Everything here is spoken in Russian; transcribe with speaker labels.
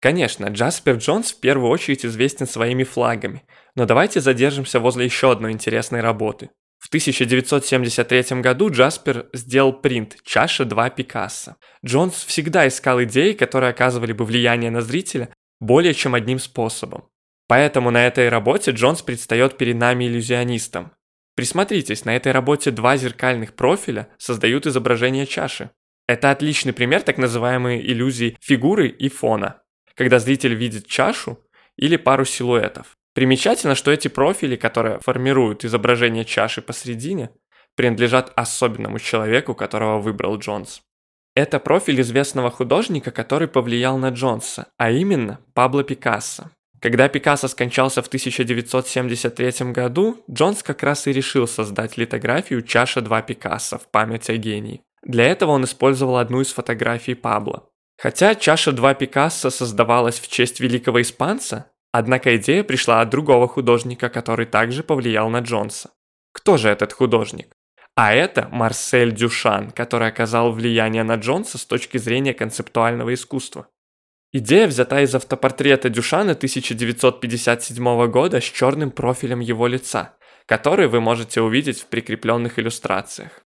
Speaker 1: Конечно, Джаспер Джонс в первую очередь известен своими флагами, но давайте задержимся возле еще одной интересной работы. В 1973 году Джаспер сделал принт «Чаша 2 Пикассо». Джонс всегда искал идеи, которые оказывали бы влияние на зрителя более чем одним способом. Поэтому на этой работе Джонс предстает перед нами иллюзионистом. Присмотритесь, на этой работе два зеркальных профиля создают изображение чаши. Это отличный пример так называемой иллюзии фигуры и фона, когда зритель видит чашу или пару силуэтов. Примечательно, что эти профили, которые формируют изображение чаши посередине, принадлежат особенному человеку, которого выбрал Джонс. Это профиль известного художника, который повлиял на Джонса, а именно Пабло Пикассо. Когда Пикассо скончался в 1973 году, Джонс как раз и решил создать литографию «Чаша 2 Пикассо» в память о гении. Для этого он использовал одну из фотографий Пабло. Хотя «Чаша 2 Пикассо» создавалась в честь великого испанца, однако идея пришла от другого художника, который также повлиял на Джонса. Кто же этот художник? А это Марсель Дюшан, который оказал влияние на Джонса с точки зрения концептуального искусства. Идея взята из автопортрета Дюшана 1957 года с черным профилем его лица, который вы можете увидеть в прикрепленных иллюстрациях.